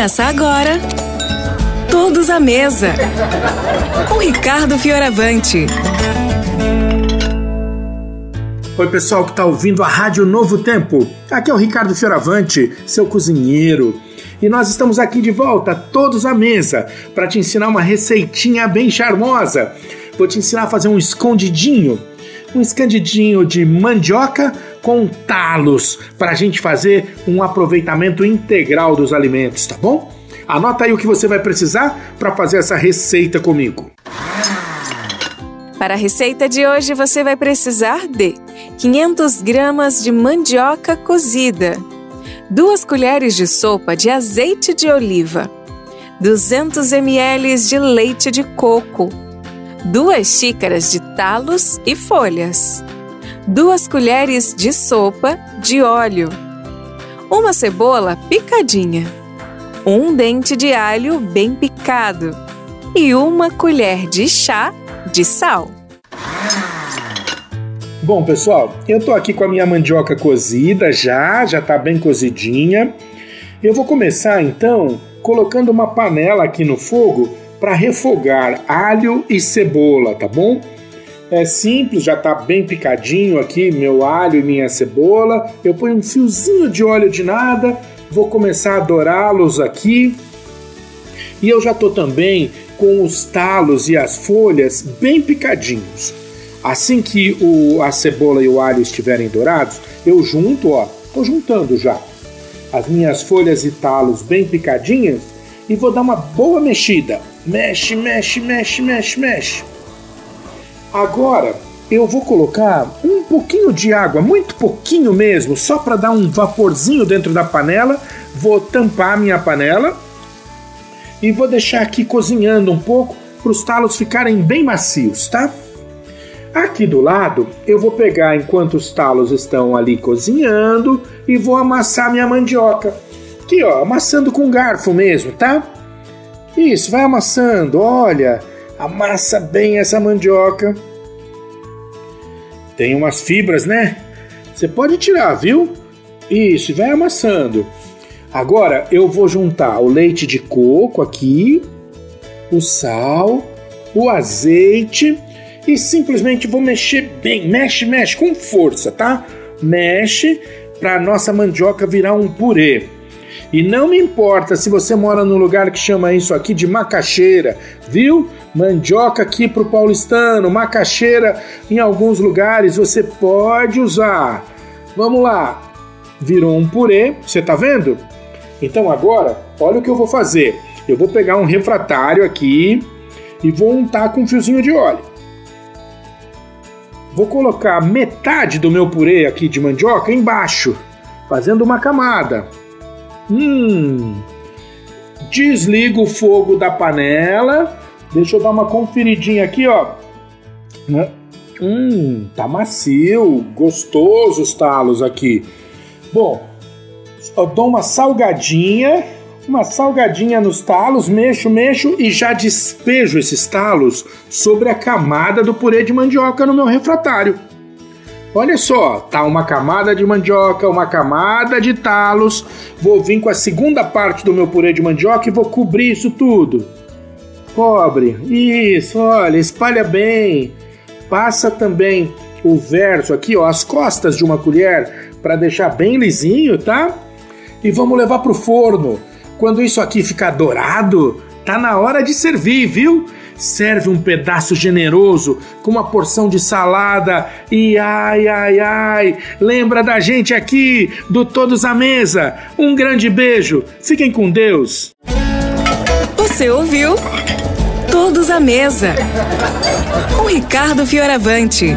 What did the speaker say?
Começa agora. Todos à mesa. Com Ricardo Fioravante. Oi, pessoal que está ouvindo a Rádio Novo Tempo. Aqui é o Ricardo Fioravante, seu cozinheiro. E nós estamos aqui de volta, todos à mesa, para te ensinar uma receitinha bem charmosa. Vou te ensinar a fazer um escondidinho. Um escondidinho de mandioca com talos, para a gente fazer um aproveitamento integral dos alimentos, tá bom? Anota aí o que você vai precisar para fazer essa receita comigo. Para a receita de hoje, você vai precisar de 500 gramas de mandioca cozida, 2 colheres de sopa de azeite de oliva, 200 ml de leite de coco, 2 xícaras de talos e folhas, 2 colheres de sopa de óleo, uma cebola picadinha, um dente de alho bem picado e uma colher de chá de sal. Bom, pessoal, eu tô aqui com a minha mandioca cozida já, já tá bem cozidinha. Eu vou começar então colocando uma panela aqui no fogo para refogar alho e cebola, tá bom? É simples, já tá bem picadinho aqui meu alho e minha cebola. Eu ponho um fiozinho de óleo de nada, vou começar a dourá-los aqui. E eu já tô também com os talos e as folhas bem picadinhos. Assim que o, a cebola e o alho estiverem dourados, eu junto, ó, tô juntando já as minhas folhas e talos bem picadinhas e vou dar uma boa mexida. Mexe, mexe, mexe, mexe, mexe. Agora eu vou colocar um pouquinho de água, muito pouquinho mesmo, só para dar um vaporzinho dentro da panela. Vou tampar minha panela e vou deixar aqui cozinhando um pouco para os talos ficarem bem macios, tá? Aqui do lado, eu vou pegar enquanto os talos estão ali cozinhando e vou amassar minha mandioca. Aqui, ó, amassando com garfo mesmo, tá? Isso, vai amassando, olha, amassa bem essa mandioca. Tem umas fibras, né? Você pode tirar, viu? Isso, vai amassando. Agora eu vou juntar o leite de coco aqui, o sal, o azeite e simplesmente vou mexer bem. Mexe, mexe com força, tá? Mexe para nossa mandioca virar um purê. E não me importa se você mora num lugar que chama isso aqui de macaxeira, viu? Mandioca aqui pro paulistano, macaxeira em alguns lugares você pode usar. Vamos lá. Virou um purê, você tá vendo? Então agora, olha o que eu vou fazer. Eu vou pegar um refratário aqui e vou untar com um fiozinho de óleo. Vou colocar metade do meu purê aqui de mandioca embaixo, fazendo uma camada. Hum. Desligo o fogo da panela. Deixa eu dar uma conferidinha aqui, ó. Hum, tá macio, gostoso os talos aqui. Bom, eu dou uma salgadinha, uma salgadinha nos talos, mexo, mexo e já despejo esses talos sobre a camada do purê de mandioca no meu refratário. Olha só, tá uma camada de mandioca, uma camada de talos. Vou vir com a segunda parte do meu purê de mandioca e vou cobrir isso tudo. Cobre. Isso, olha, espalha bem. Passa também o verso aqui, ó, as costas de uma colher para deixar bem lisinho, tá? E vamos levar pro forno. Quando isso aqui ficar dourado, tá na hora de servir, viu? serve um pedaço generoso com uma porção de salada e ai, ai, ai, lembra da gente aqui do Todos à Mesa. Um grande beijo, fiquem com Deus. Você ouviu? Todos à Mesa, com Ricardo Fioravante.